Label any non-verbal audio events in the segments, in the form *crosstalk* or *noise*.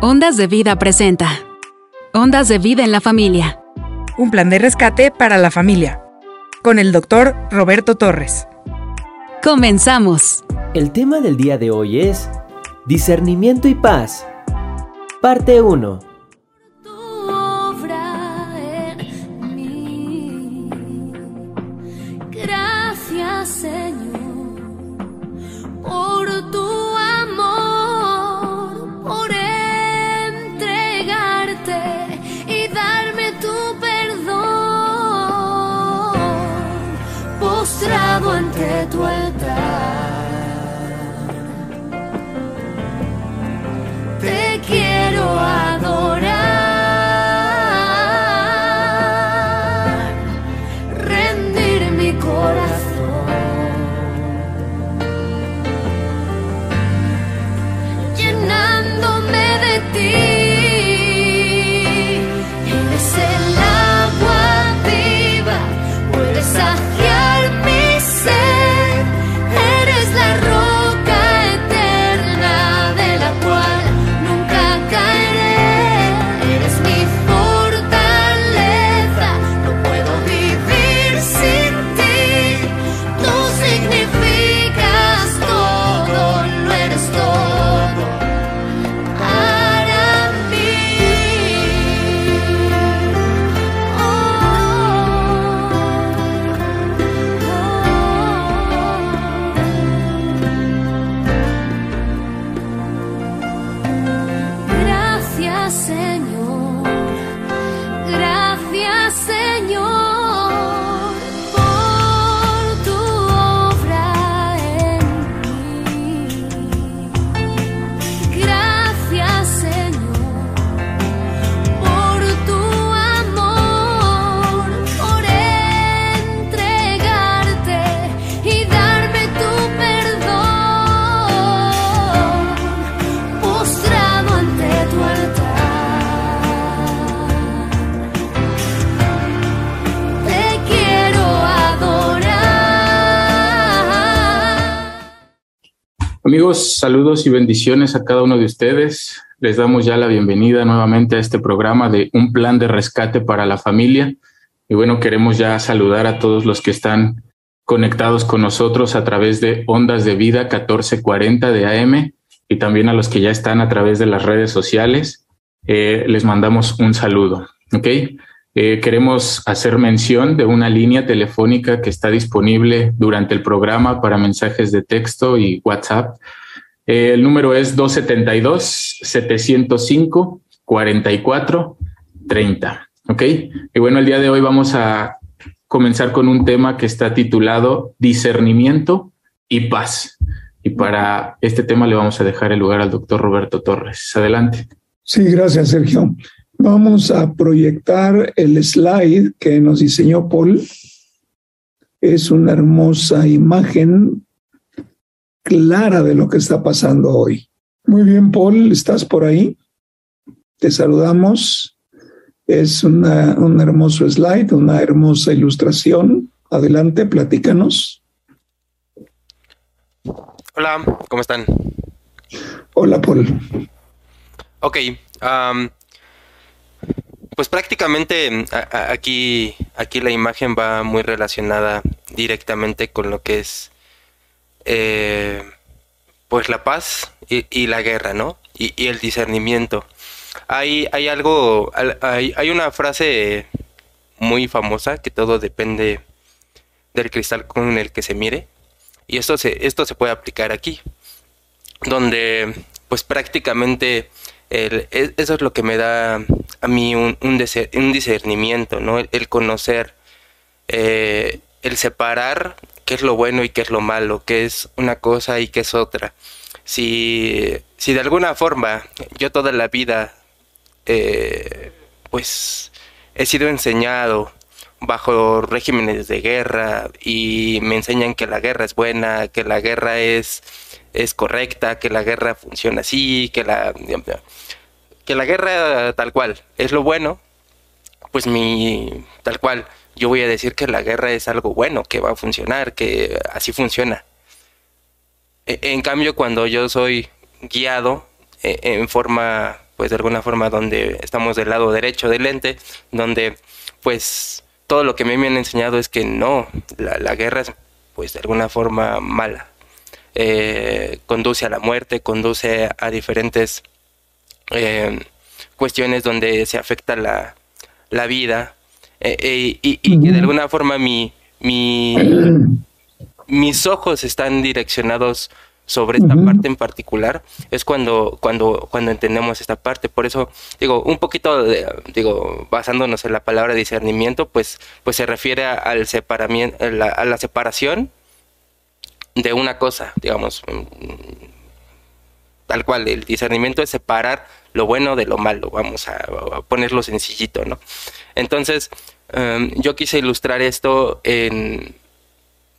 Ondas de Vida presenta. Ondas de Vida en la Familia. Un plan de rescate para la familia. Con el doctor Roberto Torres. Comenzamos. El tema del día de hoy es Discernimiento y paz. Parte 1. Amigos, saludos y bendiciones a cada uno de ustedes. Les damos ya la bienvenida nuevamente a este programa de Un plan de rescate para la familia. Y bueno, queremos ya saludar a todos los que están conectados con nosotros a través de Ondas de Vida 1440 de AM y también a los que ya están a través de las redes sociales. Eh, les mandamos un saludo. ¿ok? Eh, queremos hacer mención de una línea telefónica que está disponible durante el programa para mensajes de texto y WhatsApp. Eh, el número es 272-705-4430. ¿Ok? Y bueno, el día de hoy vamos a comenzar con un tema que está titulado Discernimiento y Paz. Y para este tema le vamos a dejar el lugar al doctor Roberto Torres. Adelante. Sí, gracias, Sergio. Vamos a proyectar el slide que nos diseñó Paul. Es una hermosa imagen clara de lo que está pasando hoy. Muy bien, Paul, ¿estás por ahí? Te saludamos. Es una, un hermoso slide, una hermosa ilustración. Adelante, platícanos. Hola, ¿cómo están? Hola, Paul. Ok, am, pues prácticamente a- aquí, aquí la imagen va muy relacionada directamente con lo que es eh, pues la paz y, la guerra, ¿no? Y, y el discernimiento. Hay, hay algo, al- hay, hay una frase muy famosa que todo depende del cristal con el que se mire. Y esto se, esto se puede aplicar aquí. Donde pues prácticamente el- e- eso es lo que me da a mí un, discernimiento, ¿no? El, el conocer, eh, el separar qué es lo bueno y qué es lo malo, qué es una cosa y qué es otra. Si, si de alguna forma yo toda la vida eh, pues he sido enseñado bajo regímenes de guerra y me enseñan que la guerra es buena, que la guerra es, es correcta, que la guerra funciona así, que la, que la guerra tal cual es lo bueno, pues mi tal cual yo voy a decir que la guerra es algo bueno, que va a funcionar, que así funciona. E- En cambio, cuando yo soy guiado eh, en forma pues de alguna forma donde estamos del lado derecho del lente, donde pues todo lo que me han enseñado es que no, la, guerra es pues de alguna forma mala. Eh, conduce a la muerte, conduce a diferentes eh, cuestiones donde se afecta la, la vida. Eh, y, y, de alguna forma mi, mi, mis ojos están direccionados sobre esta parte en particular es cuando cuando cuando entendemos esta parte. Por eso digo un poquito digo basándonos en la palabra discernimiento pues pues se refiere al separamiento a la, separación de una cosa digamos tal cual el discernimiento es separar lo bueno de lo malo vamos a, ponerlo sencillito no entonces em, yo quise ilustrar esto en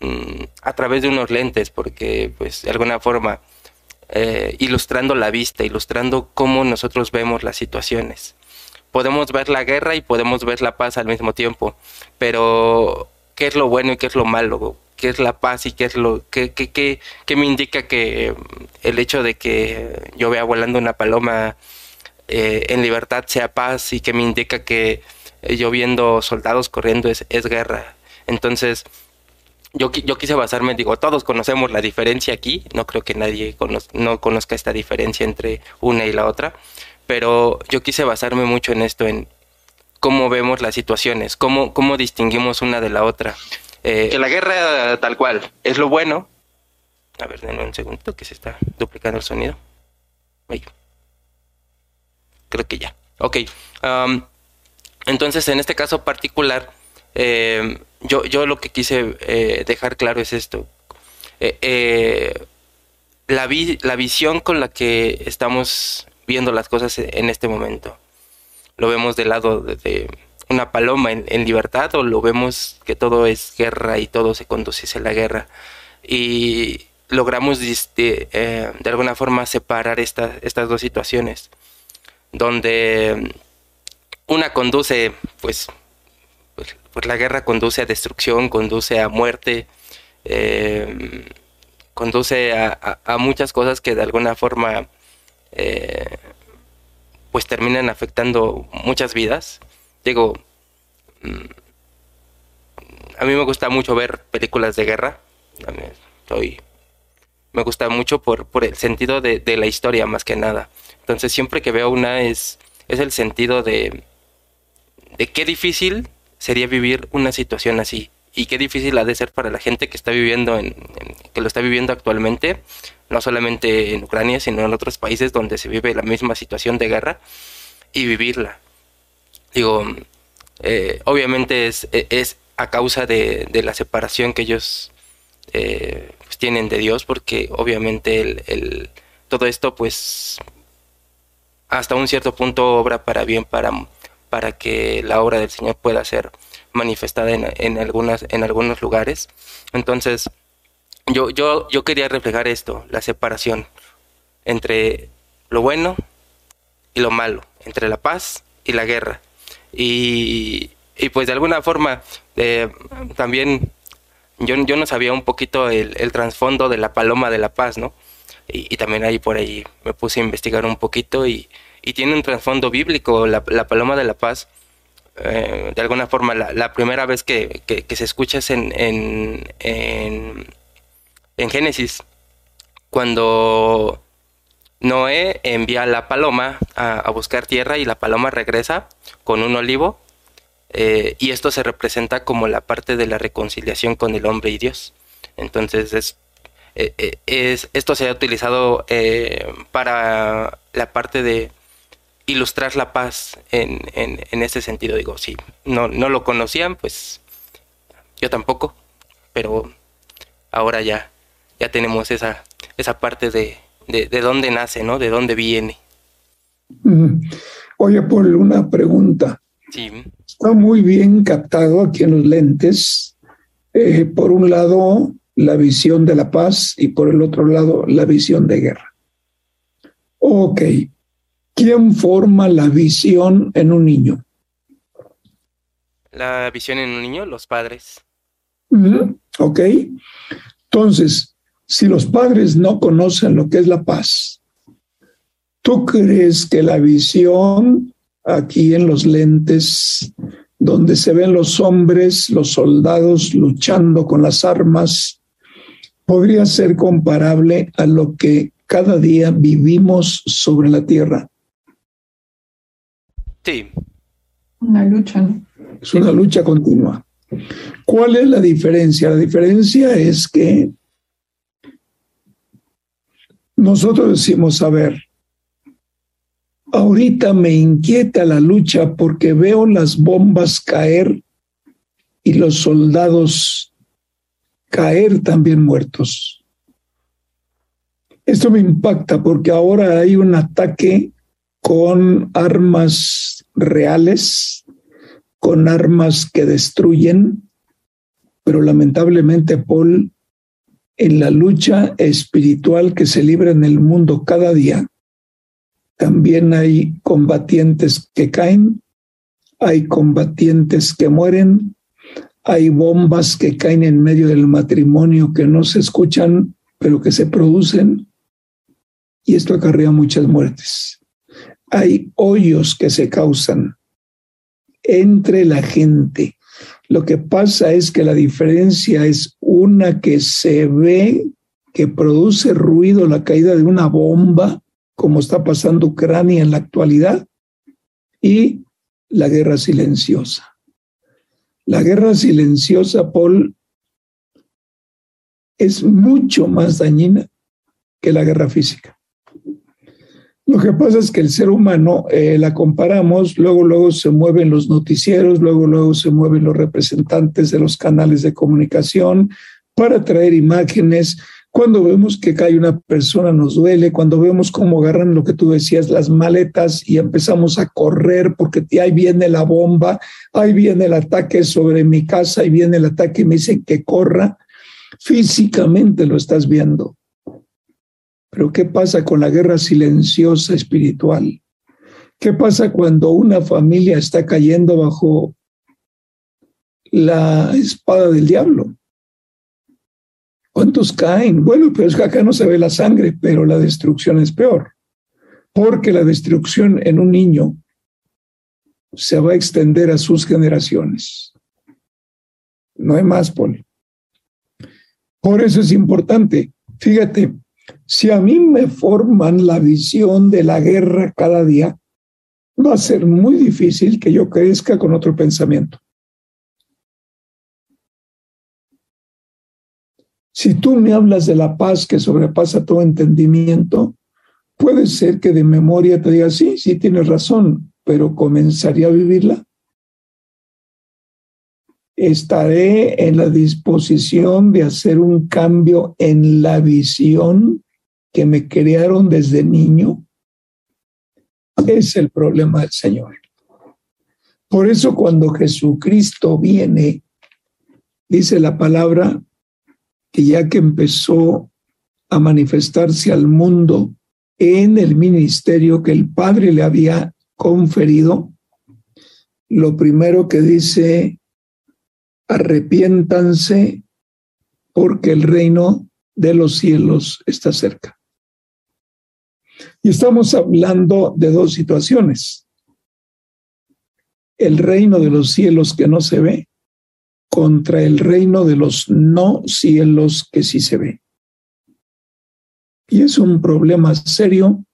Mm, a través de unos lentes, porque pues de alguna forma eh, ilustrando la vista, ilustrando cómo nosotros vemos las situaciones. Podemos ver la guerra y podemos ver la paz al mismo tiempo, pero ¿qué es lo bueno y qué es lo malo? ¿Qué es la paz y qué es lo qué, qué, qué me indica que el hecho de que yo vea volando una paloma eh, en libertad sea paz y que me indica que yo viendo soldados corriendo es, es guerra? Entonces, yo, yo quise basarme, digo, todos conocemos la diferencia aquí, no creo que nadie no conozca esta diferencia entre una y la otra, pero yo quise basarme mucho en esto, en cómo vemos las situaciones, cómo, cómo distinguimos una de la otra. Eh, que la guerra tal cual es lo bueno. A ver, denme un segundo que se está duplicando el sonido. Creo que ya. Ok. entonces, en este caso particular, eh, yo, yo lo que quise eh, dejar claro es esto. La, la visión con la que estamos viendo las cosas en este momento. Lo vemos del lado de, una paloma en, libertad o lo vemos que todo es guerra y todo se conduce hacia la guerra. Y logramos este, de alguna forma separar estas dos situaciones, donde una conduce pues pues la guerra conduce a destrucción, conduce a muerte, eh, conduce a, muchas cosas que de alguna forma eh, pues terminan afectando muchas vidas. Digo, mm, a mí me gusta mucho ver películas de guerra. me gusta mucho por, el sentido de, la historia más que nada. Entonces siempre que veo una es, es el sentido de, de qué difícil sería vivir una situación así. Y qué difícil ha de ser para la gente que está viviendo en, que lo está viviendo actualmente, no solamente en Ucrania, sino en otros países donde se vive la misma situación de guerra y vivirla. Digo, eh, obviamente es, es, a causa de, la separación que ellos eh, pues tienen de Dios, porque obviamente el, el, todo esto, pues, hasta un cierto punto obra para bien para para que la obra del Señor pueda ser manifestada en, algunas, en algunos lugares. Entonces, yo, yo, yo quería reflejar esto, la separación entre lo bueno y lo malo, entre la paz y la guerra. Y, pues de alguna forma eh, también yo, yo no sabía un poquito el, el trasfondo de la paloma de la paz, ¿no? Y, y, también ahí por ahí me puse a investigar un poquito y, y tiene un trasfondo bíblico. La, paloma de la paz, eh, de alguna forma, la, primera vez que, se escucha es en, en, en, Génesis, cuando Noé envía a la paloma a, buscar tierra y la paloma regresa con un olivo. Eh, y esto se representa como la parte de la reconciliación con el hombre y Dios. Entonces es eh, es, esto se ha utilizado para la parte de, ilustrar la paz en, en, ese sentido. Digo, si no, no lo conocían, pues yo tampoco, pero ahora ya, ya tenemos esa, esa parte de, de, dónde nace, ¿no? De dónde viene. Oye, por una pregunta. Sí. Está muy bien captado aquí en los lentes. Eh, por un lado, la visión de la paz y por el otro lado, la visión de guerra. Ok, ¿Quién forma la visión en un niño? La visión en un niño, los padres. ok. Entonces, si los padres no conocen lo que es la paz, ¿Tú crees que la visión aquí en los lentes, donde se ven los hombres, los soldados luchando con las armas, podría ser comparable a lo que cada día vivimos sobre la tierra? Sí. Una lucha, ¿no? Es una lucha continua. ¿Cuál es la diferencia? La diferencia es que nosotros decimos, a ver, ahorita me inquieta la lucha porque veo las bombas caer y los soldados caer también muertos. Esto me impacta porque ahora hay un ataque con armas reales, con armas que destruyen, pero lamentablemente, Paul, en la lucha espiritual que se libra en el mundo cada día, también hay combatientes que caen, hay combatientes que mueren, hay bombas que caen en medio del matrimonio que no se escuchan, pero que se producen, y esto acarrea muchas muertes. Hay hoyos que se causan entre la gente. Lo que pasa es que la diferencia es una que se ve que produce ruido la caída de una bomba, como está pasando Ucrania en la actualidad, y la guerra silenciosa. La guerra silenciosa, Paul, es mucho más dañina que la guerra física. Lo que pasa es que el ser humano eh, la comparamos, luego, luego se mueven los noticieros, luego, luego se mueven los representantes de los canales de comunicación para traer imágenes. Cuando vemos que cae una persona nos duele, cuando vemos cómo agarran lo que tú decías, las maletas y empezamos a correr porque ahí viene la bomba, ahí viene el ataque sobre mi casa, ahí viene el ataque y me dicen que corra, físicamente lo estás viendo pero ¿qué pasa con la guerra silenciosa espiritual? ¿Qué pasa cuando una familia está cayendo bajo la espada del diablo? ¿Cuántos caen? Bueno, pero es que acá no se ve la sangre, pero la destrucción es peor, porque la destrucción en un niño se va a extender a sus generaciones. No hay más, Paul. Por eso es importante. Fíjate, si a mí me forman la visión de la guerra cada día, va a ser muy difícil que yo crezca con otro pensamiento. Si tú me hablas de la paz que sobrepasa todo entendimiento, puede ser que de memoria te diga, sí, sí tienes razón, pero comenzaría a vivirla. Estaré en la disposición de hacer un cambio en la visión que me crearon desde niño, es el problema del Señor. Por eso cuando Jesucristo viene, dice la palabra que ya que empezó a manifestarse al mundo en el ministerio que el Padre le había conferido, lo primero que dice, arrepiéntanse porque el reino de los cielos está cerca. Y estamos hablando de dos situaciones. El reino de los cielos que no se ve contra el reino de los no cielos que sí se ve. Y es un problema serio,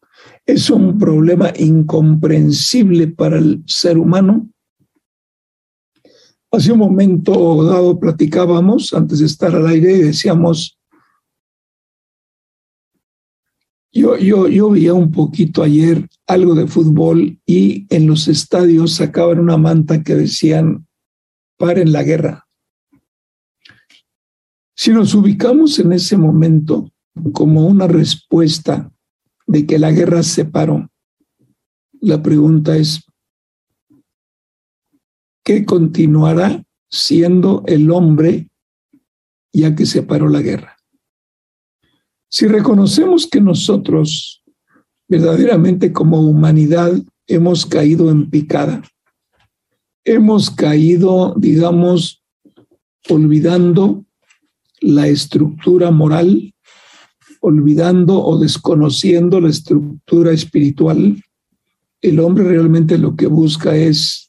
es un problema incomprensible para el ser humano. Hace un momento dado platicábamos antes de estar al aire y decíamos, Yo, yo, yo veía un poquito ayer algo de fútbol y en los estadios sacaban una manta que decían, paren la guerra. Si nos ubicamos en ese momento como una respuesta de que la guerra se paró, la pregunta es, ¿qué continuará siendo el hombre ya que se paró la guerra? Si reconocemos que nosotros verdaderamente como humanidad hemos caído en picada, hemos caído, digamos, olvidando la estructura moral, olvidando o desconociendo la estructura espiritual, el hombre realmente lo que busca es,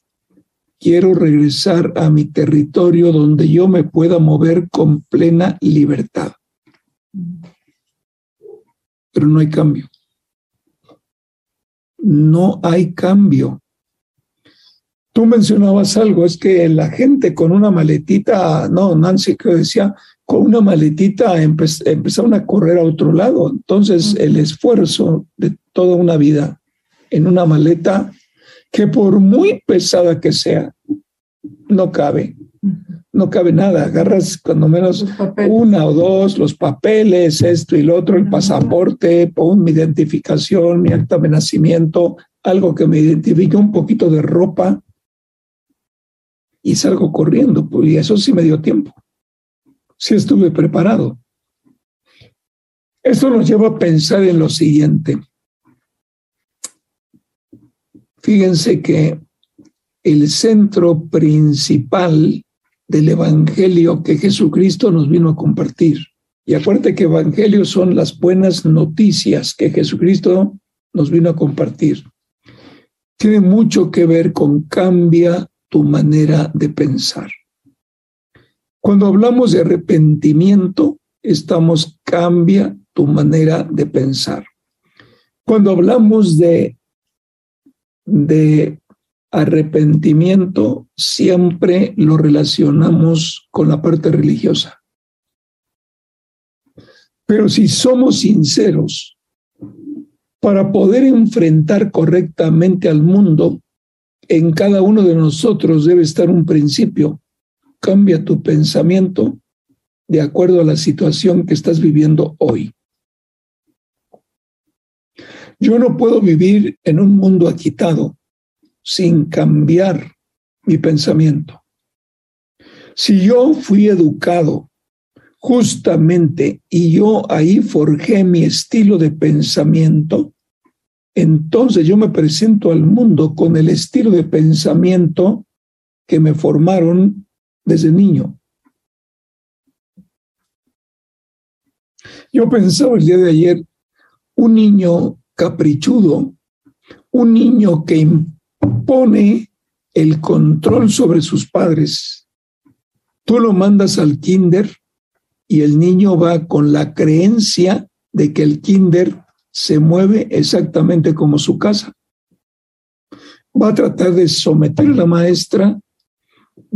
quiero regresar a mi territorio donde yo me pueda mover con plena libertad. Pero no hay cambio. No hay cambio. Tú mencionabas algo, es que la gente con una maletita, no, Nancy que decía, con una maletita empezaron a correr a otro lado. Entonces el esfuerzo de toda una vida en una maleta que por muy pesada que sea, no cabe. No cabe nada. Agarras cuando menos una o dos, los papeles, esto y lo otro, el pasaporte, pon mi identificación, mi acta de nacimiento, algo que me identifique, un poquito de ropa y salgo corriendo. Pues, y eso sí me dio tiempo. Sí estuve preparado. Esto nos lleva a pensar en lo siguiente. Fíjense que el centro principal del Evangelio que Jesucristo nos vino a compartir. Y acuérdate que Evangelio son las buenas noticias que Jesucristo nos vino a compartir. Tiene mucho que ver con cambia tu manera de pensar. Cuando hablamos de arrepentimiento, estamos cambia tu manera de pensar. Cuando hablamos de, de arrepentimiento, siempre lo relacionamos con la parte religiosa. Pero si somos sinceros, para poder enfrentar correctamente al mundo, en cada uno de nosotros debe estar un principio. Cambia tu pensamiento de acuerdo a la situación que estás viviendo hoy. Yo no puedo vivir en un mundo agitado sin cambiar mi pensamiento. Si yo fui educado justamente y yo ahí forjé mi estilo de pensamiento, entonces yo me presento al mundo con el estilo de pensamiento que me formaron desde niño. Yo pensaba el día de ayer, un niño caprichudo, un niño que impone el control sobre sus padres. Tú lo mandas al kinder y el niño va con la creencia de que el kinder se mueve exactamente como su casa. Va a tratar de someter a la maestra,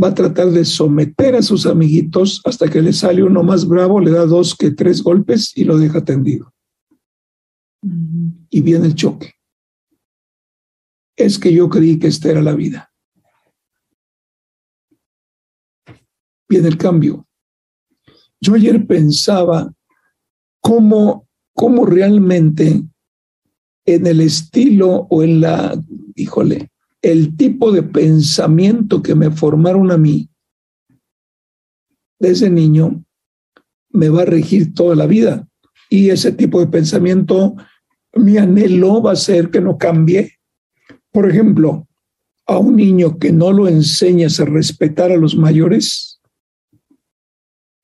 va a tratar de someter a sus amiguitos hasta que le sale uno más bravo, le da dos que tres golpes y lo deja tendido. Y viene el choque. Es que yo creí que esta era la vida. Viene el cambio. Yo ayer pensaba cómo cómo realmente en el estilo o en la, híjole, el tipo de pensamiento que me formaron a mí desde niño me va a regir toda la vida. Y ese tipo de pensamiento, mi anhelo va a ser que no cambie. Por ejemplo, a un niño que no lo enseñas a respetar a los mayores,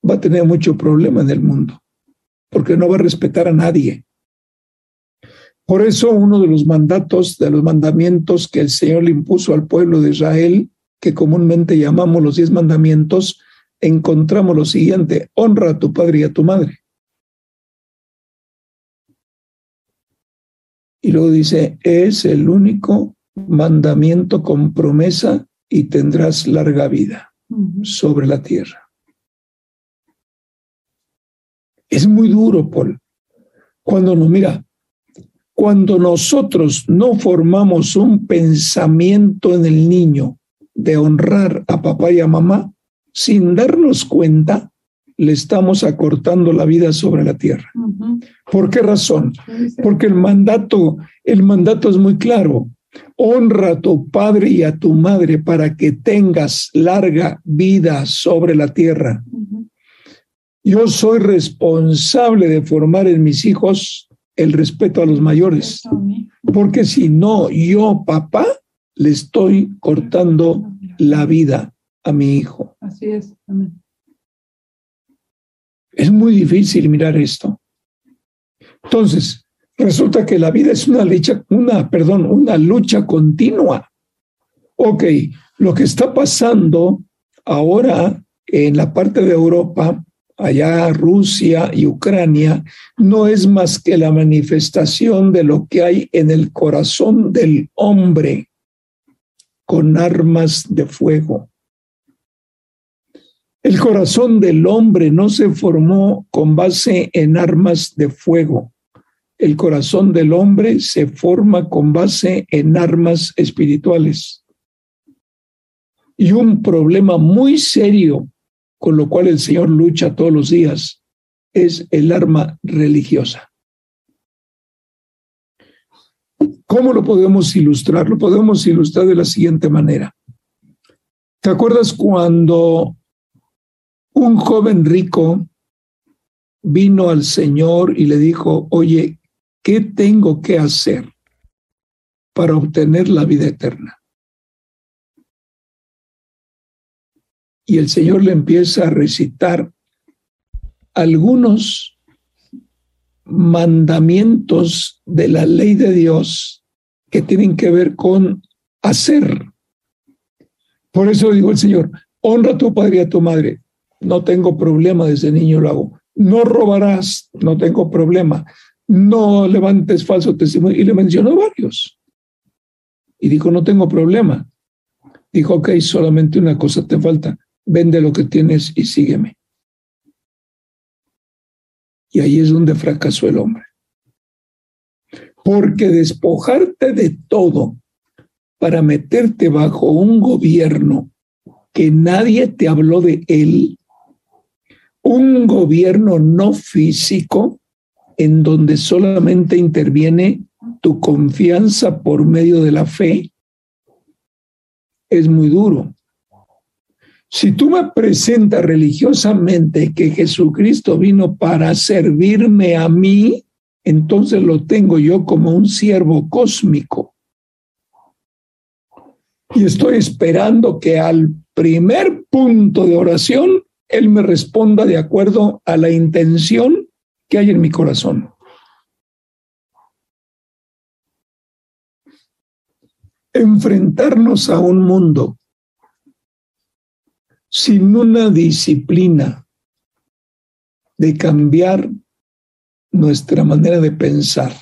va a tener mucho problema en el mundo porque no va a respetar a nadie. Por eso uno de los mandatos, de los mandamientos que el Señor le impuso al pueblo de Israel, que comúnmente llamamos los diez mandamientos, encontramos lo siguiente, honra a tu padre y a tu madre. Y luego dice, es el único mandamiento con promesa y tendrás larga vida sobre la tierra. Es muy duro, Paul. Cuando no, mira, cuando nosotros no formamos un pensamiento en el niño de honrar a papá y a mamá, sin darnos cuenta, le estamos acortando la vida sobre la tierra. ¿Por qué razón? Porque el mandato, el mandato es muy claro. Honra a tu padre y a tu madre para que tengas larga vida sobre la tierra. Yo soy responsable de formar en mis hijos el respeto a los mayores, porque si no, yo, papá, le estoy cortando la vida a mi hijo. Así es. Es muy difícil mirar esto. Entonces, resulta que la vida es una lucha, una, perdón, una lucha continua. Ok, lo que está pasando ahora en la parte de Europa, allá Rusia y Ucrania, no es más que la manifestación de lo que hay en el corazón del hombre con armas de fuego. El corazón del hombre no se formó con base en armas de fuego. El corazón del hombre se forma con base en armas espirituales. Y un problema muy serio con lo cual el Señor lucha todos los días es el arma religiosa. ¿Cómo lo podemos ilustrar? Lo podemos ilustrar de la siguiente manera. ¿Te acuerdas cuando un joven rico vino al Señor y le dijo, oye, ¿qué tengo que hacer para obtener la vida eterna? Y el Señor le empieza a recitar algunos mandamientos de la ley de Dios que tienen que ver con hacer. Por eso dijo el Señor, honra a tu padre y a tu madre no tengo problema, desde niño lo hago. No robarás, no tengo problema. No levantes falso testimonio. Y le mencionó varios. Y dijo, no tengo problema. Dijo, ok, solamente una cosa te falta. Vende lo que tienes y sígueme. Y ahí es donde fracasó el hombre. Porque despojarte de todo para meterte bajo un gobierno que nadie te habló de él, un gobierno no físico en donde solamente interviene tu confianza por medio de la fe, es muy duro. Si tú me presentas religiosamente que Jesucristo vino para servirme a mí, entonces lo tengo yo como un siervo cósmico. Y estoy esperando que al primer punto de oración él me responda de acuerdo a la intención que hay en mi corazón. Enfrentarnos a un mundo sin una disciplina de cambiar nuestra manera de pensar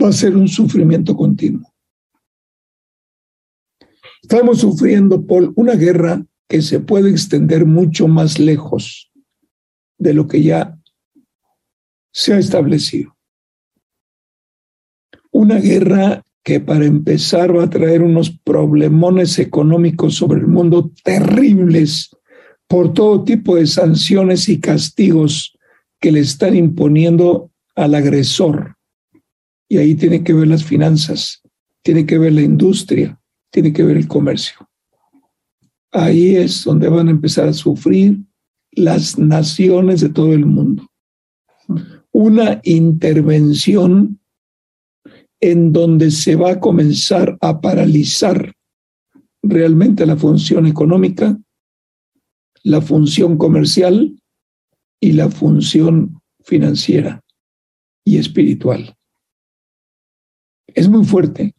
va a ser un sufrimiento continuo. Estamos sufriendo por una guerra que se puede extender mucho más lejos de lo que ya se ha establecido. Una guerra que para empezar va a traer unos problemones económicos sobre el mundo terribles por todo tipo de sanciones y castigos que le están imponiendo al agresor. Y ahí tiene que ver las finanzas, tiene que ver la industria, tiene que ver el comercio ahí es donde van a empezar a sufrir las naciones de todo el mundo. Una intervención en donde se va a comenzar a paralizar realmente la función económica, la función comercial y la función financiera y espiritual. Es muy fuerte.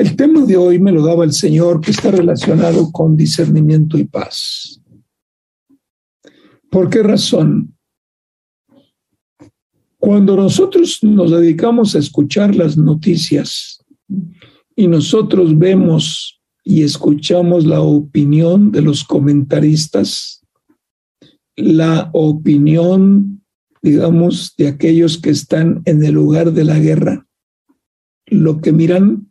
El tema de hoy me lo daba el Señor que está relacionado con discernimiento y paz. ¿Por qué razón? Cuando nosotros nos dedicamos a escuchar las noticias y nosotros vemos y escuchamos la opinión de los comentaristas, la opinión, digamos, de aquellos que están en el lugar de la guerra, lo que miran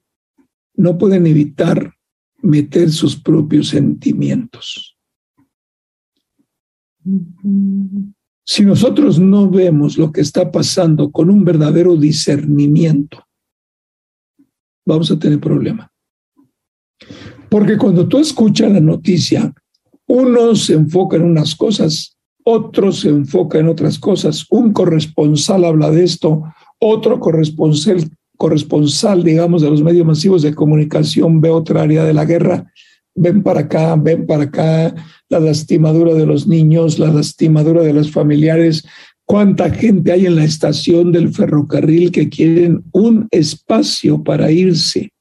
no pueden evitar meter sus propios sentimientos. Si nosotros no vemos lo que está pasando con un verdadero discernimiento, vamos a tener problema. Porque cuando tú escuchas la noticia, uno se enfoca en unas cosas, otro se enfoca en otras cosas. Un corresponsal habla de esto, otro corresponsal corresponsal, digamos, de los medios masivos de comunicación ve otra área de la guerra, ven para acá, ven para acá, la lastimadura de los niños, la lastimadura de los familiares, ¿Cuánta gente hay en la estación del ferrocarril que quieren un espacio para irse?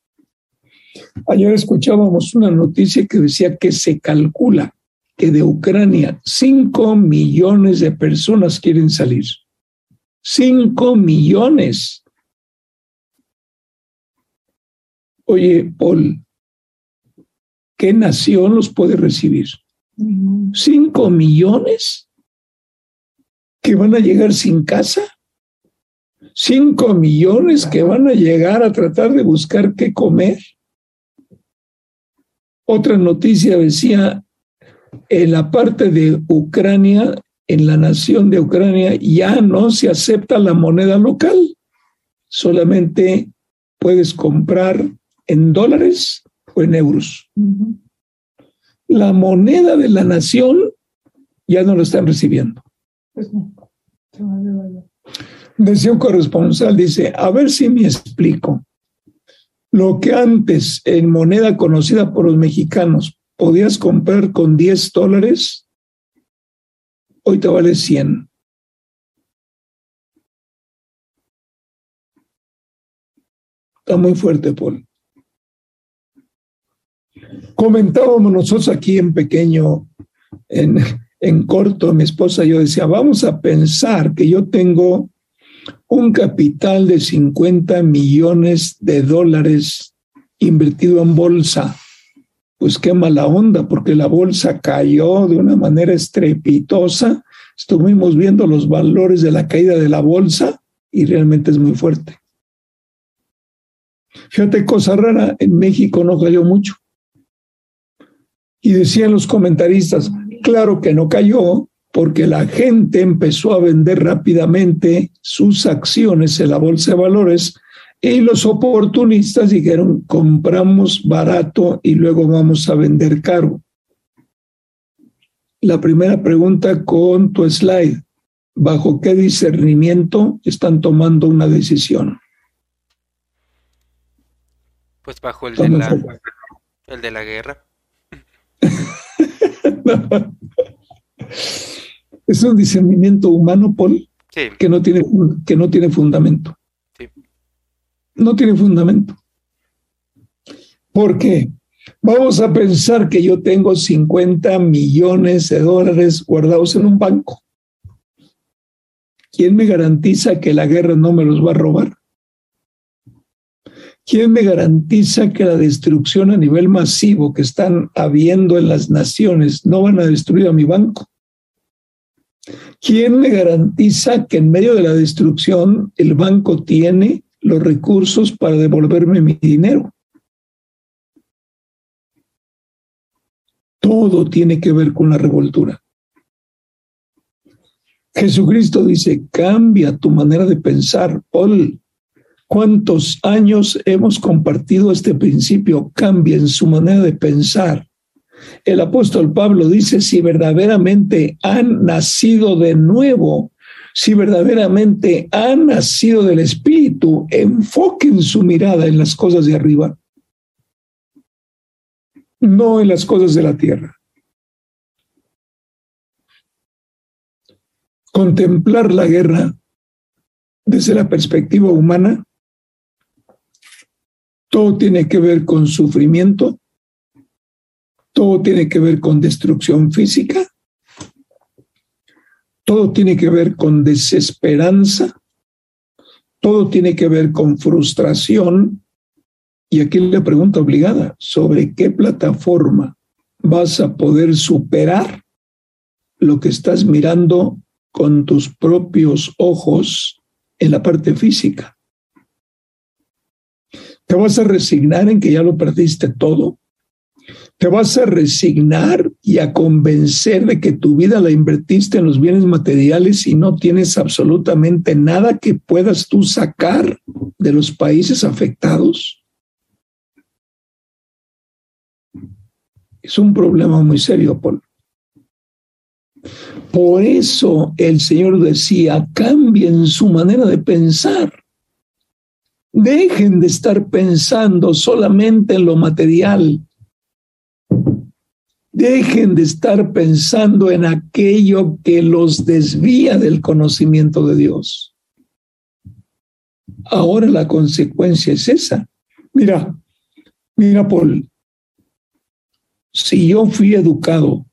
Ayer escuchábamos una noticia que decía que se calcula que de Ucrania 5 millones de personas quieren salir. 5 millones. Oye, Paul, ¿qué nación los puede recibir? ¿Cinco millones que van a llegar sin casa? ¿Cinco millones que van a llegar a tratar de buscar qué comer? Otra noticia decía, en la parte de Ucrania, en la nación de Ucrania, ya no se acepta la moneda local. Solamente puedes comprar en dólares o en euros. La moneda de la nación ya no lo están recibiendo. Pues no. Decía un corresponsal, dice, a ver si me explico. Lo que antes en moneda conocida por los mexicanos podías comprar con 10 dólares, hoy te vale 100. Está muy fuerte, Paul. Comentábamos nosotros aquí en pequeño, en, en corto, mi esposa y yo decía, vamos a pensar que yo tengo un capital de 50 millones de dólares invertido en bolsa. Pues qué mala onda, porque la bolsa cayó de una manera estrepitosa. Estuvimos viendo los valores de la caída de la bolsa y realmente es muy fuerte. Fíjate, cosa rara, en México no cayó mucho. Y decían los comentaristas, claro que no cayó porque la gente empezó a vender rápidamente sus acciones en la bolsa de valores y los oportunistas dijeron, compramos barato y luego vamos a vender caro. La primera pregunta con tu slide, ¿bajo qué discernimiento están tomando una decisión? Pues bajo el, de la, el de la guerra. *laughs* es un discernimiento humano, Paul, que, no tiene, que no tiene fundamento. No tiene fundamento. ¿Por qué? Vamos a pensar que yo tengo 50 millones de dólares guardados en un banco. ¿Quién me garantiza que la guerra no me los va a robar? ¿Quién me garantiza que la destrucción a nivel masivo que están habiendo en las naciones no van a destruir a mi banco? ¿Quién me garantiza que en medio de la destrucción el banco tiene los recursos para devolverme mi dinero? Todo tiene que ver con la revoltura. Jesucristo dice, cambia tu manera de pensar, Paul. ¿Cuántos años hemos compartido este principio? Cambien su manera de pensar. El apóstol Pablo dice, si verdaderamente han nacido de nuevo, si verdaderamente han nacido del Espíritu, enfoquen su mirada en las cosas de arriba, no en las cosas de la tierra. Contemplar la guerra desde la perspectiva humana todo tiene que ver con sufrimiento, todo tiene que ver con destrucción física, todo tiene que ver con desesperanza, todo tiene que ver con frustración. Y aquí la pregunta obligada, ¿sobre qué plataforma vas a poder superar lo que estás mirando con tus propios ojos en la parte física? ¿Te vas a resignar en que ya lo perdiste todo? ¿Te vas a resignar y a convencer de que tu vida la invertiste en los bienes materiales y no tienes absolutamente nada que puedas tú sacar de los países afectados? Es un problema muy serio, Paul. Por eso el Señor decía, cambien su manera de pensar. Dejen de estar pensando solamente en lo material. Dejen de estar pensando en aquello que los desvía del conocimiento de Dios. Ahora la consecuencia es esa. Mira, mira, Paul, si yo fui educado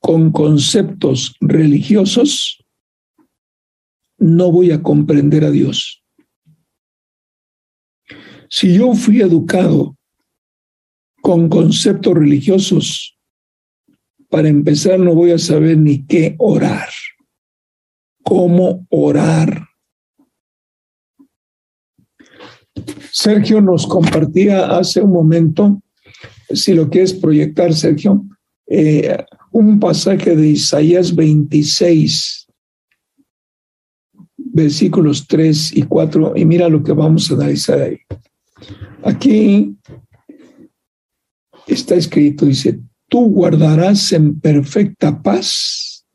con conceptos religiosos, no voy a comprender a Dios. Si yo fui educado con conceptos religiosos, para empezar no voy a saber ni qué orar, cómo orar. Sergio nos compartía hace un momento, si lo quieres proyectar, Sergio, eh, un pasaje de Isaías 26, versículos 3 y 4, y mira lo que vamos a analizar ahí. Aquí está escrito, dice, tú guardarás en perfecta paz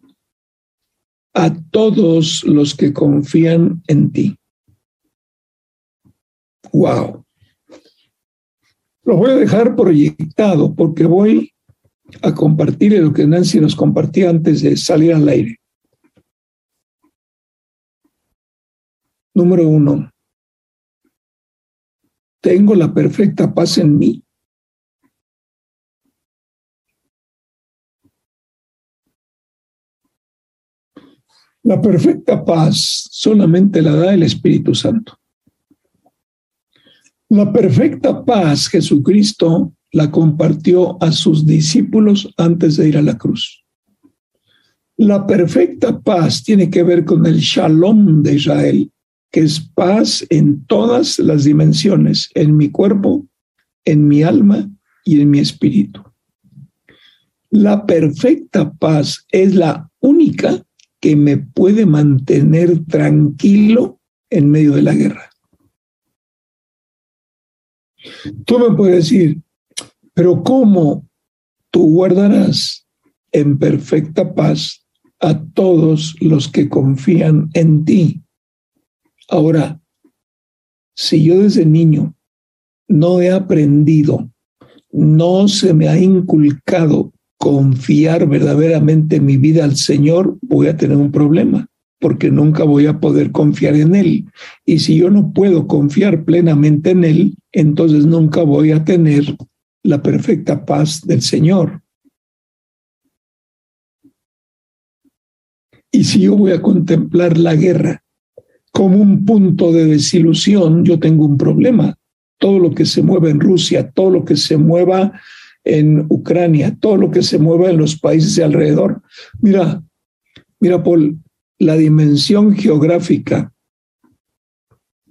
a todos los que confían en ti. Wow. Lo voy a dejar proyectado porque voy a compartir lo que Nancy nos compartía antes de salir al aire. Número uno, tengo la perfecta paz en mí. La perfecta paz solamente la da el Espíritu Santo. La perfecta paz Jesucristo la compartió a sus discípulos antes de ir a la cruz. La perfecta paz tiene que ver con el shalom de Israel, que es paz en todas las dimensiones, en mi cuerpo, en mi alma y en mi espíritu. La perfecta paz es la única que me puede mantener tranquilo en medio de la guerra. Tú me puedes decir, pero ¿cómo tú guardarás en perfecta paz a todos los que confían en ti? Ahora, si yo desde niño no he aprendido, no se me ha inculcado confiar verdaderamente mi vida al Señor, voy a tener un problema, porque nunca voy a poder confiar en Él. Y si yo no puedo confiar plenamente en Él, entonces nunca voy a tener la perfecta paz del Señor. Y si yo voy a contemplar la guerra como un punto de desilusión, yo tengo un problema. Todo lo que se mueva en Rusia, todo lo que se mueva en Ucrania, todo lo que se mueva en los países de alrededor. Mira, mira, Paul, la dimensión geográfica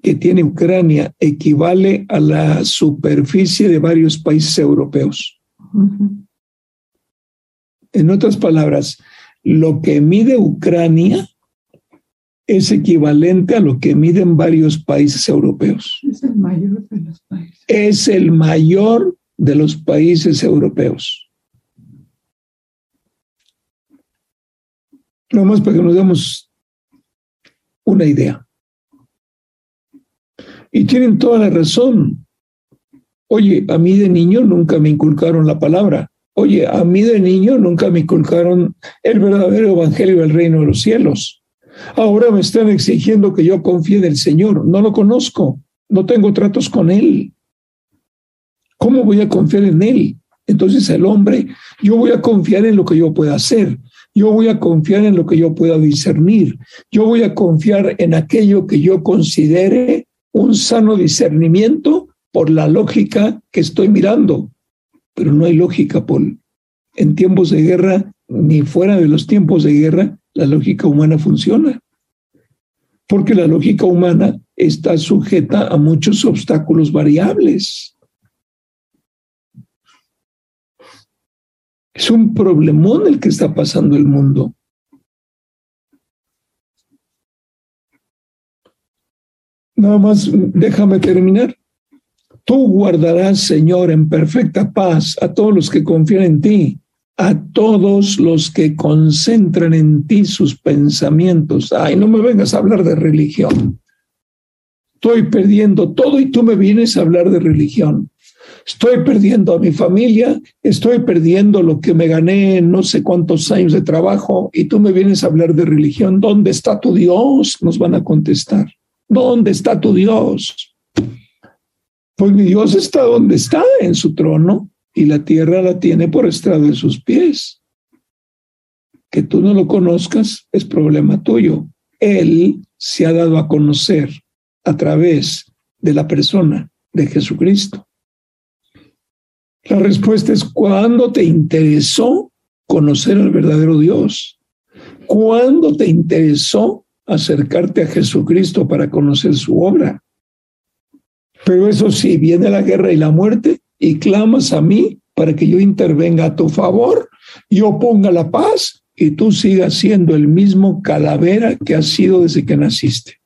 que tiene Ucrania equivale a la superficie de varios países europeos. En otras palabras, lo que mide Ucrania es equivalente a lo que miden varios países europeos. Es el mayor de los países. Es el mayor de los países europeos. Nomás para que nos demos una idea. Y tienen toda la razón. Oye, a mí de niño nunca me inculcaron la palabra. Oye, a mí de niño nunca me inculcaron el verdadero evangelio del reino de los cielos. Ahora me están exigiendo que yo confíe en el Señor. No lo conozco, no tengo tratos con Él. ¿Cómo voy a confiar en Él? Entonces el hombre, yo voy a confiar en lo que yo pueda hacer, yo voy a confiar en lo que yo pueda discernir, yo voy a confiar en aquello que yo considere un sano discernimiento por la lógica que estoy mirando. Pero no hay lógica, Paul. En tiempos de guerra, ni fuera de los tiempos de guerra, la lógica humana funciona. Porque la lógica humana está sujeta a muchos obstáculos variables. Es un problemón el que está pasando el mundo. Nada más déjame terminar. Tú guardarás, Señor, en perfecta paz a todos los que confían en ti, a todos los que concentran en ti sus pensamientos. Ay, no me vengas a hablar de religión. Estoy perdiendo todo y tú me vienes a hablar de religión. Estoy perdiendo a mi familia, estoy perdiendo lo que me gané en no sé cuántos años de trabajo y tú me vienes a hablar de religión. ¿Dónde está tu Dios? Nos van a contestar. ¿Dónde está tu Dios? Pues mi Dios está donde está, en su trono, y la tierra la tiene por estrado de sus pies. Que tú no lo conozcas es problema tuyo. Él se ha dado a conocer a través de la persona de Jesucristo. La respuesta es cuando te interesó conocer al verdadero Dios. ¿Cuándo te interesó acercarte a Jesucristo para conocer su obra? Pero eso sí, viene la guerra y la muerte y clamas a mí para que yo intervenga a tu favor, yo ponga la paz y tú sigas siendo el mismo calavera que has sido desde que naciste.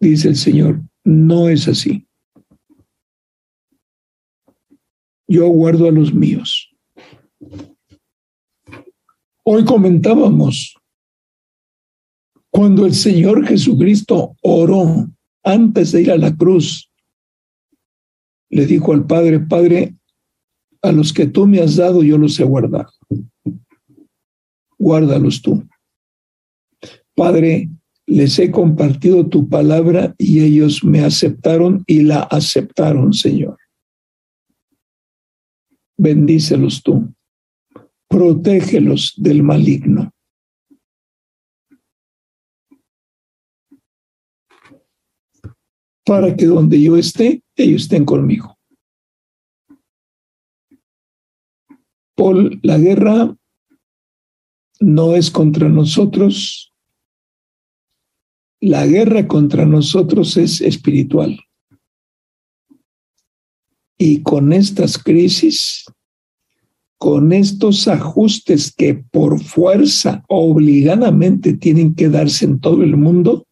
Dice el Señor, no es así. Yo guardo a los míos. Hoy comentábamos cuando el Señor Jesucristo oró antes de ir a la cruz, le dijo al Padre, Padre, a los que tú me has dado yo los he guardado. Guárdalos tú. Padre, les he compartido tu palabra y ellos me aceptaron y la aceptaron, Señor. Bendícelos tú. Protégelos del maligno. Para que donde yo esté, ellos estén conmigo. Paul, la guerra no es contra nosotros. La guerra contra nosotros es espiritual. Y con estas crisis, con estos ajustes que por fuerza obligadamente tienen que darse en todo el mundo,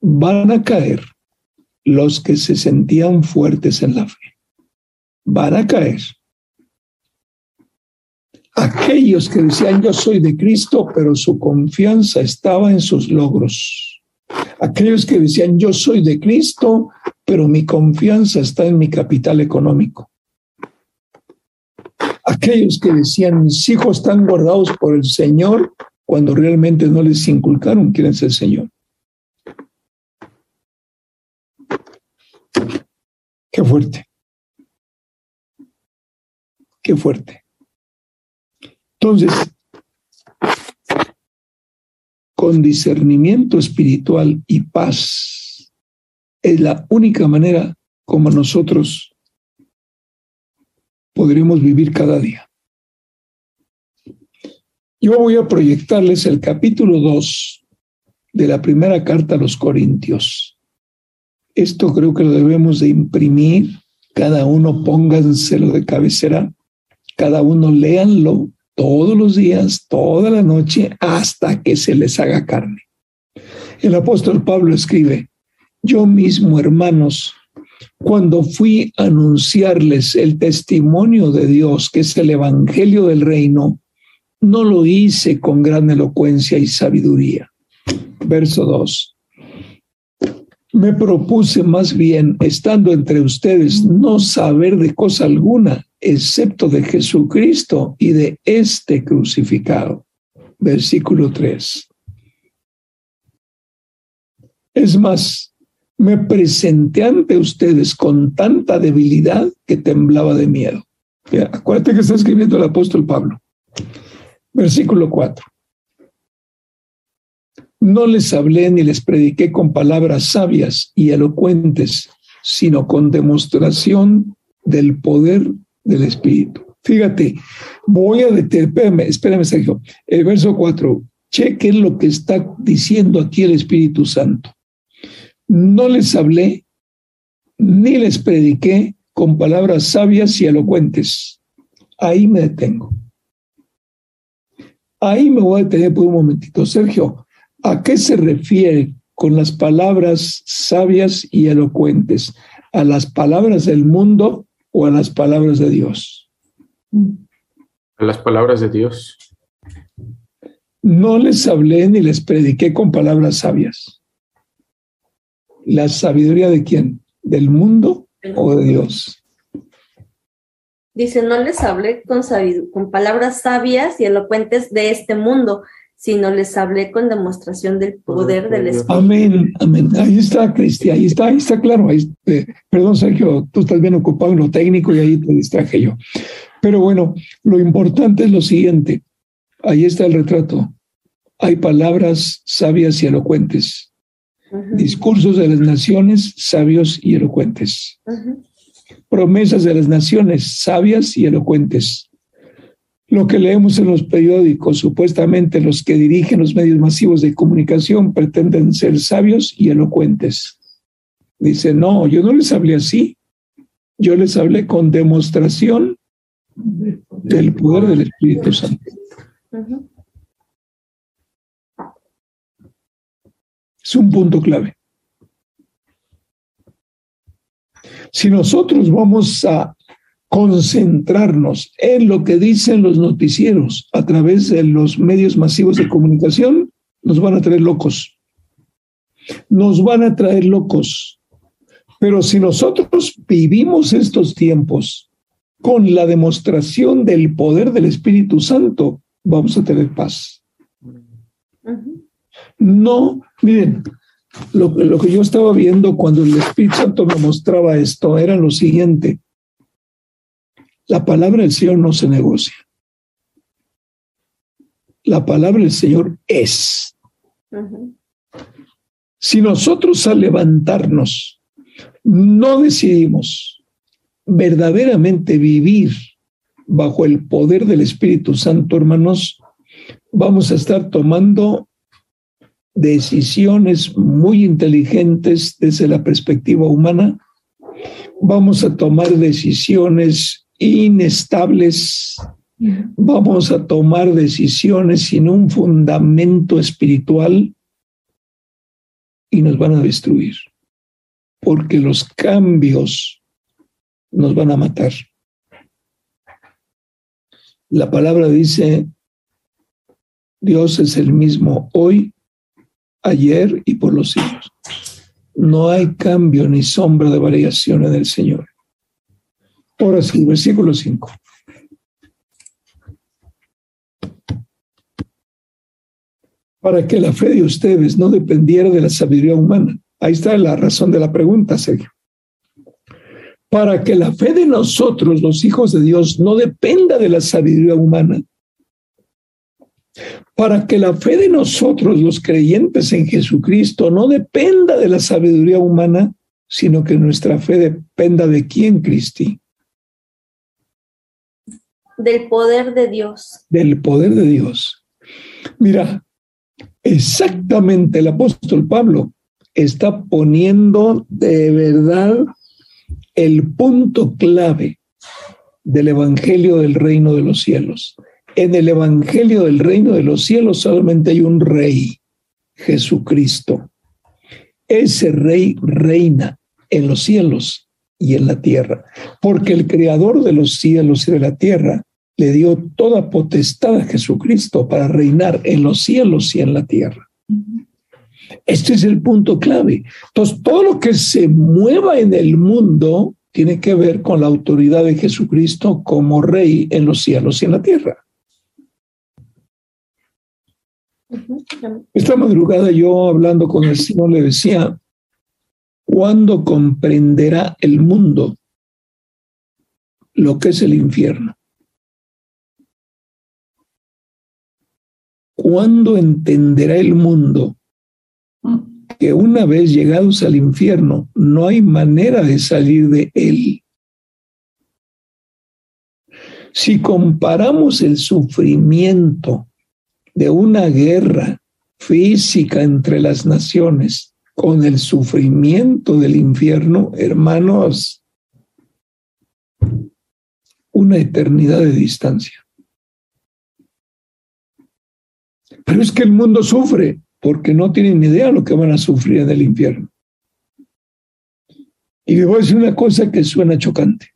van a caer los que se sentían fuertes en la fe. Van a caer. Aquellos que decían yo soy de Cristo, pero su confianza estaba en sus logros. Aquellos que decían yo soy de Cristo, pero mi confianza está en mi capital económico. Aquellos que decían mis hijos están guardados por el Señor, cuando realmente no les inculcaron quién es el Señor. Qué fuerte. Qué fuerte. Entonces, con discernimiento espiritual y paz, es la única manera como nosotros podremos vivir cada día. Yo voy a proyectarles el capítulo 2 de la primera carta a los Corintios. Esto creo que lo debemos de imprimir, cada uno pónganselo de cabecera, cada uno léanlo todos los días, toda la noche, hasta que se les haga carne. El apóstol Pablo escribe, yo mismo, hermanos, cuando fui a anunciarles el testimonio de Dios, que es el Evangelio del Reino, no lo hice con gran elocuencia y sabiduría. Verso 2 me propuse más bien, estando entre ustedes, no saber de cosa alguna, excepto de Jesucristo y de este crucificado. Versículo 3. Es más, me presenté ante ustedes con tanta debilidad que temblaba de miedo. acuérdate que está escribiendo el apóstol Pablo. Versículo 4. No les hablé ni les prediqué con palabras sabias y elocuentes, sino con demostración del poder del Espíritu. Fíjate, voy a detenerme, espérame, Sergio, el verso 4, chequen lo que está diciendo aquí el Espíritu Santo. No les hablé ni les prediqué con palabras sabias y elocuentes. Ahí me detengo. Ahí me voy a detener por un momentito. Sergio, ¿A qué se refiere con las palabras sabias y elocuentes? ¿A las palabras del mundo o a las palabras de Dios? A las palabras de Dios. No les hablé ni les prediqué con palabras sabias. ¿La sabiduría de quién? ¿Del mundo o de Dios? Dice, no les hablé con, con palabras sabias y elocuentes de este mundo, sino les hablé con demostración del poder del Espíritu. Amén, amén. Ahí está, Cristi, ahí está, ahí está claro. Ahí, eh, perdón, Sergio, tú estás bien ocupado en lo técnico y ahí te distraje yo. Pero bueno, lo importante es lo siguiente. Ahí está el retrato. Hay palabras sabias y elocuentes. Discursos de las naciones sabios y elocuentes. Promesas de las naciones sabias y elocuentes lo que leemos en los periódicos, supuestamente los que dirigen los medios masivos de comunicación pretenden ser sabios y elocuentes. Dice, no, yo no les hablé así. Yo les hablé con demostración del poder del Espíritu Santo. Es un punto clave. Si nosotros vamos a concentrarnos en lo que dicen los noticieros a través de los medios masivos de comunicación, nos van a traer locos. Nos van a traer locos. Pero si nosotros vivimos estos tiempos con la demostración del poder del Espíritu Santo, vamos a tener paz. No, miren, lo, lo que yo estaba viendo cuando el Espíritu Santo me mostraba esto era lo siguiente la palabra del Señor no se negocia. La palabra del Señor es. Si nosotros al levantarnos no decidimos verdaderamente vivir bajo el poder del Espíritu Santo, hermanos, vamos a estar tomando decisiones muy inteligentes desde la perspectiva humana, vamos a tomar decisiones inestables, vamos a tomar decisiones sin un fundamento espiritual y nos van a destruir, porque los cambios nos van a matar. La palabra dice, Dios es el mismo hoy, ayer y por los siglos. No hay cambio ni sombra de variación en el Señor. Ahora sí, versículo 5. Para que la fe de ustedes no dependiera de la sabiduría humana. Ahí está la razón de la pregunta, Sergio. Para que la fe de nosotros, los hijos de Dios, no dependa de la sabiduría humana. Para que la fe de nosotros, los creyentes en Jesucristo, no dependa de la sabiduría humana, sino que nuestra fe dependa de quién, Cristi del poder de Dios. Del poder de Dios. Mira, exactamente el apóstol Pablo está poniendo de verdad el punto clave del Evangelio del Reino de los Cielos. En el Evangelio del Reino de los Cielos solamente hay un rey, Jesucristo. Ese rey reina en los cielos y en la tierra, porque el creador de los cielos y de la tierra le dio toda potestad a Jesucristo para reinar en los cielos y en la tierra. Este es el punto clave. Entonces, todo lo que se mueva en el mundo tiene que ver con la autoridad de Jesucristo como rey en los cielos y en la tierra. Esta madrugada yo hablando con el Señor le decía, ¿cuándo comprenderá el mundo lo que es el infierno? ¿Cuándo entenderá el mundo que una vez llegados al infierno no hay manera de salir de él? Si comparamos el sufrimiento de una guerra física entre las naciones con el sufrimiento del infierno, hermanos, una eternidad de distancia. Pero es que el mundo sufre porque no tienen ni idea lo que van a sufrir en el infierno. Y les voy a decir una cosa que suena chocante.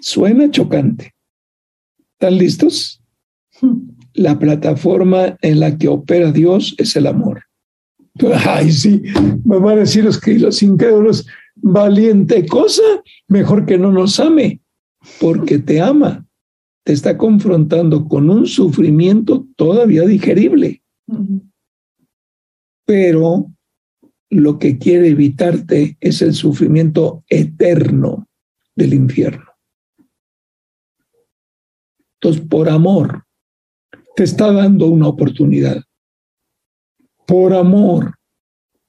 Suena chocante. ¿Están listos? *laughs* La plataforma en la que opera Dios es el amor. *laughs* Ay, sí, me van a decir los, los incrédulos, valiente cosa, mejor que no nos ame, porque te ama. Te está confrontando con un sufrimiento todavía digerible. Pero lo que quiere evitarte es el sufrimiento eterno del infierno. Entonces, por amor, te está dando una oportunidad. Por amor,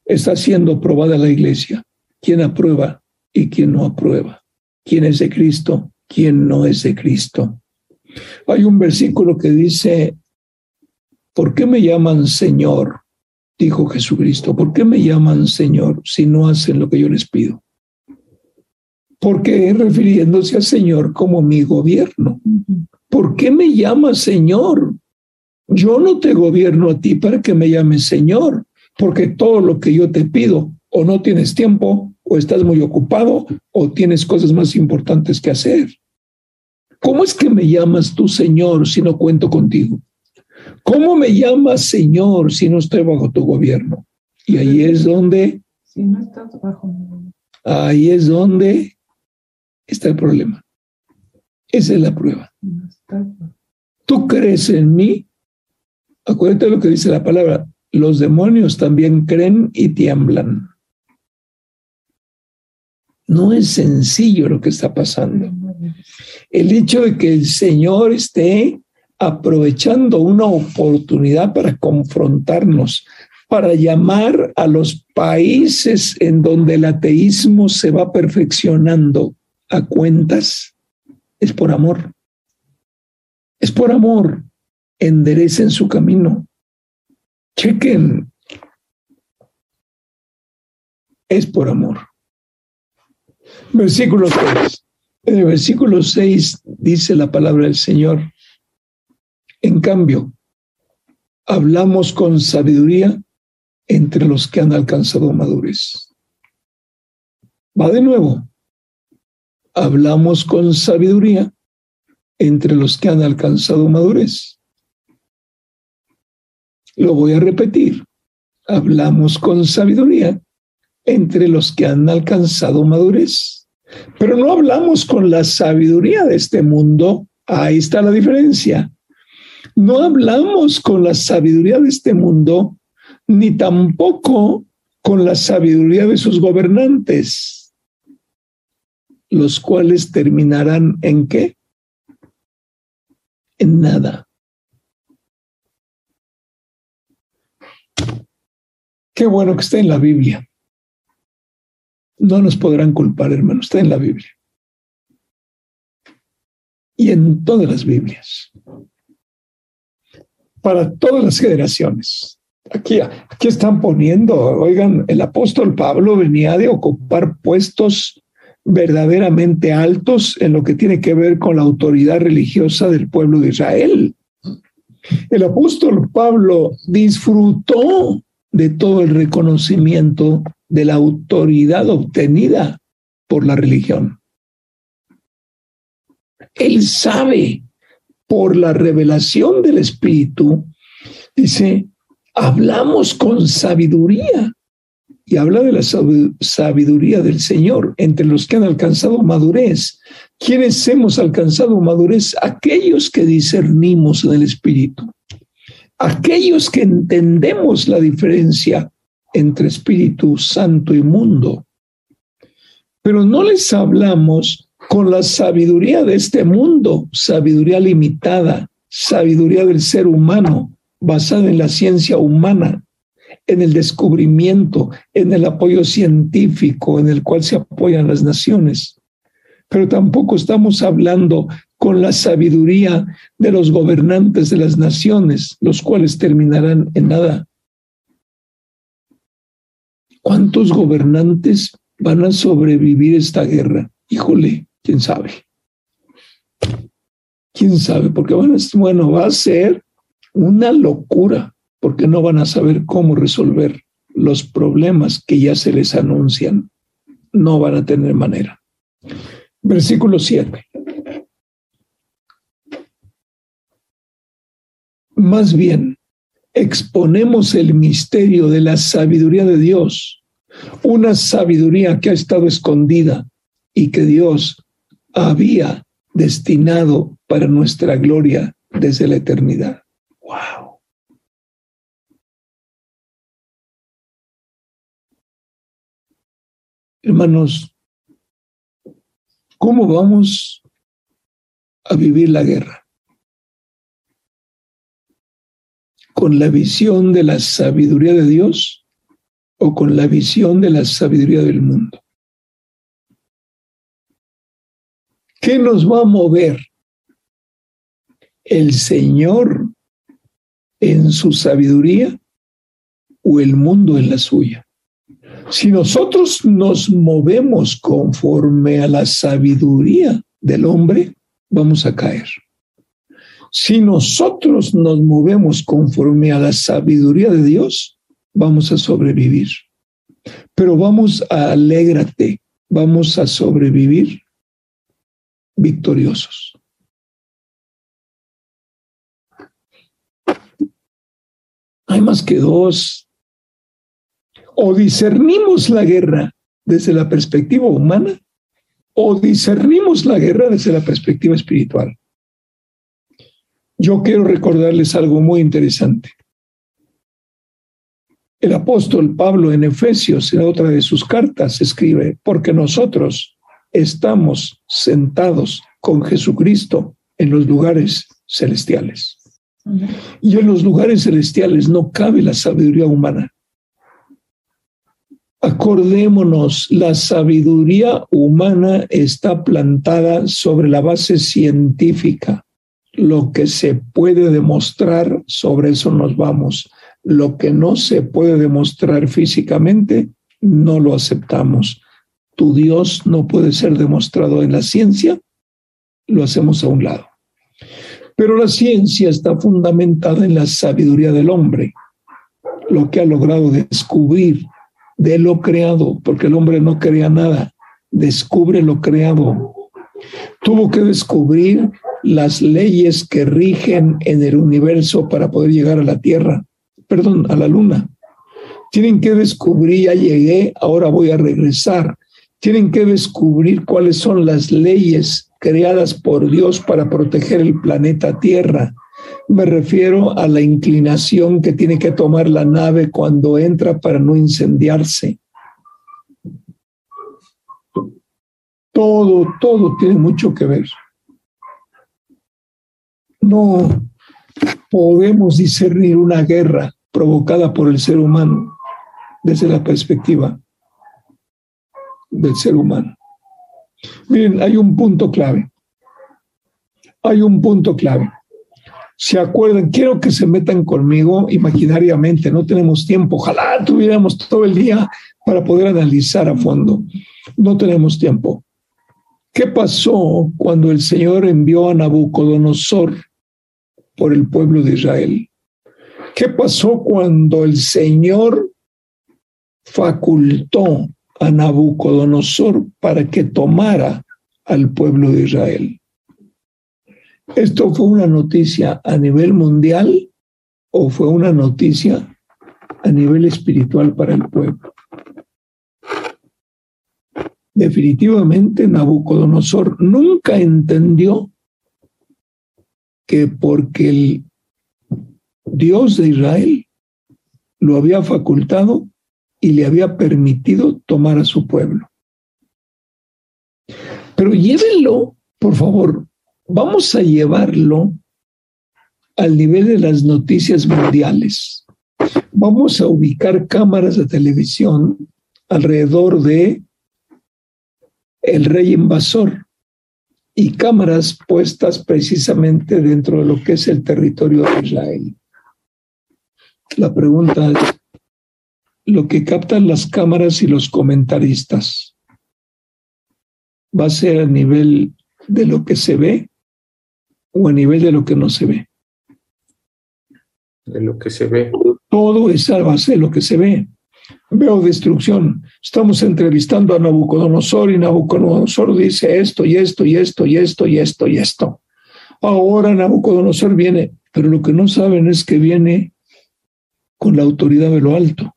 está siendo probada la iglesia. ¿Quién aprueba y quién no aprueba? ¿Quién es de Cristo? ¿Quién no es de Cristo? Hay un versículo que dice, ¿por qué me llaman Señor? Dijo Jesucristo, ¿por qué me llaman Señor si no hacen lo que yo les pido? Porque refiriéndose al Señor como mi gobierno. ¿Por qué me llamas Señor? Yo no te gobierno a ti para que me llames Señor, porque todo lo que yo te pido, o no tienes tiempo, o estás muy ocupado, o tienes cosas más importantes que hacer. ¿Cómo es que me llamas tú Señor si no cuento contigo? ¿Cómo me llamas Señor si no estoy bajo tu gobierno? Y ahí es donde... Si no estás bajo Ahí es donde está el problema. Esa es la prueba. Tú crees en mí. Acuérdate lo que dice la palabra. Los demonios también creen y tiemblan. No es sencillo lo que está pasando. El hecho de que el Señor esté aprovechando una oportunidad para confrontarnos, para llamar a los países en donde el ateísmo se va perfeccionando a cuentas, es por amor. Es por amor. Enderecen su camino. Chequen. Es por amor. Versículo 6. En el versículo 6 dice la palabra del Señor. En cambio, hablamos con sabiduría entre los que han alcanzado madurez. Va de nuevo. Hablamos con sabiduría entre los que han alcanzado madurez. Lo voy a repetir. Hablamos con sabiduría entre los que han alcanzado madurez. Pero no hablamos con la sabiduría de este mundo. Ahí está la diferencia. No hablamos con la sabiduría de este mundo, ni tampoco con la sabiduría de sus gobernantes, los cuales terminarán en qué? En nada. Qué bueno que esté en la Biblia. No nos podrán culpar, hermano, está en la Biblia. Y en todas las Biblias para todas las generaciones. Aquí, aquí están poniendo, oigan, el apóstol Pablo venía de ocupar puestos verdaderamente altos en lo que tiene que ver con la autoridad religiosa del pueblo de Israel. El apóstol Pablo disfrutó de todo el reconocimiento de la autoridad obtenida por la religión. Él sabe por la revelación del Espíritu, dice, hablamos con sabiduría. Y habla de la sabiduría del Señor entre los que han alcanzado madurez. ¿Quiénes hemos alcanzado madurez? Aquellos que discernimos en el Espíritu. Aquellos que entendemos la diferencia entre Espíritu Santo y mundo. Pero no les hablamos con la sabiduría de este mundo, sabiduría limitada, sabiduría del ser humano, basada en la ciencia humana, en el descubrimiento, en el apoyo científico en el cual se apoyan las naciones. Pero tampoco estamos hablando con la sabiduría de los gobernantes de las naciones, los cuales terminarán en nada. ¿Cuántos gobernantes van a sobrevivir esta guerra? Híjole, quién sabe. Quién sabe, porque bueno, bueno, va a ser una locura, porque no van a saber cómo resolver los problemas que ya se les anuncian. No van a tener manera. Versículo 7. Más bien, exponemos el misterio de la sabiduría de Dios una sabiduría que ha estado escondida y que Dios había destinado para nuestra gloria desde la eternidad. ¡Wow! Hermanos, ¿cómo vamos a vivir la guerra? ¿Con la visión de la sabiduría de Dios o con la visión de la sabiduría del mundo? ¿Qué nos va a mover? ¿El Señor en su sabiduría o el mundo en la suya? Si nosotros nos movemos conforme a la sabiduría del hombre, vamos a caer. Si nosotros nos movemos conforme a la sabiduría de Dios, vamos a sobrevivir. Pero vamos a alégrate, vamos a sobrevivir victoriosos. Hay más que dos. O discernimos la guerra desde la perspectiva humana o discernimos la guerra desde la perspectiva espiritual. Yo quiero recordarles algo muy interesante. El apóstol Pablo en Efesios, en otra de sus cartas, escribe, porque nosotros estamos sentados con Jesucristo en los lugares celestiales. Y en los lugares celestiales no cabe la sabiduría humana. Acordémonos, la sabiduría humana está plantada sobre la base científica. Lo que se puede demostrar, sobre eso nos vamos. Lo que no se puede demostrar físicamente, no lo aceptamos tu Dios no puede ser demostrado en la ciencia, lo hacemos a un lado. Pero la ciencia está fundamentada en la sabiduría del hombre, lo que ha logrado descubrir de lo creado, porque el hombre no crea nada, descubre lo creado. Tuvo que descubrir las leyes que rigen en el universo para poder llegar a la Tierra, perdón, a la Luna. Tienen que descubrir, ya llegué, ahora voy a regresar tienen que descubrir cuáles son las leyes creadas por Dios para proteger el planeta Tierra. Me refiero a la inclinación que tiene que tomar la nave cuando entra para no incendiarse. Todo, todo tiene mucho que ver. No podemos discernir una guerra provocada por el ser humano desde la perspectiva del ser humano. Miren, hay un punto clave. Hay un punto clave. ¿Se acuerdan? Quiero que se metan conmigo imaginariamente, no tenemos tiempo. Ojalá tuviéramos todo el día para poder analizar a fondo. No tenemos tiempo. ¿Qué pasó cuando el Señor envió a Nabucodonosor por el pueblo de Israel? ¿Qué pasó cuando el Señor facultó a Nabucodonosor para que tomara al pueblo de Israel. ¿Esto fue una noticia a nivel mundial o fue una noticia a nivel espiritual para el pueblo? Definitivamente Nabucodonosor nunca entendió que porque el Dios de Israel lo había facultado, y le había permitido tomar a su pueblo. Pero llévenlo, por favor, vamos a llevarlo al nivel de las noticias mundiales. Vamos a ubicar cámaras de televisión alrededor de el rey invasor y cámaras puestas precisamente dentro de lo que es el territorio de Israel. La pregunta es, lo que captan las cámaras y los comentaristas va a ser a nivel de lo que se ve o a nivel de lo que no se ve. De lo que se ve. Todo es a base de lo que se ve. Veo destrucción. Estamos entrevistando a Nabucodonosor y Nabucodonosor dice esto y esto y esto y esto y esto y esto. Ahora Nabucodonosor viene, pero lo que no saben es que viene con la autoridad de lo alto.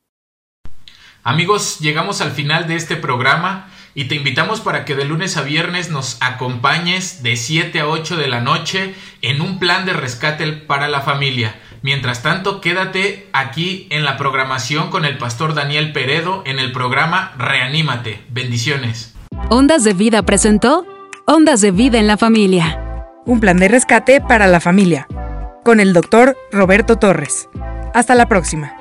Amigos, llegamos al final de este programa y te invitamos para que de lunes a viernes nos acompañes de 7 a 8 de la noche en un plan de rescate para la familia. Mientras tanto, quédate aquí en la programación con el pastor Daniel Peredo en el programa Reanímate. Bendiciones. Ondas de Vida presentó Ondas de Vida en la Familia. Un plan de rescate para la familia. Con el doctor Roberto Torres. Hasta la próxima.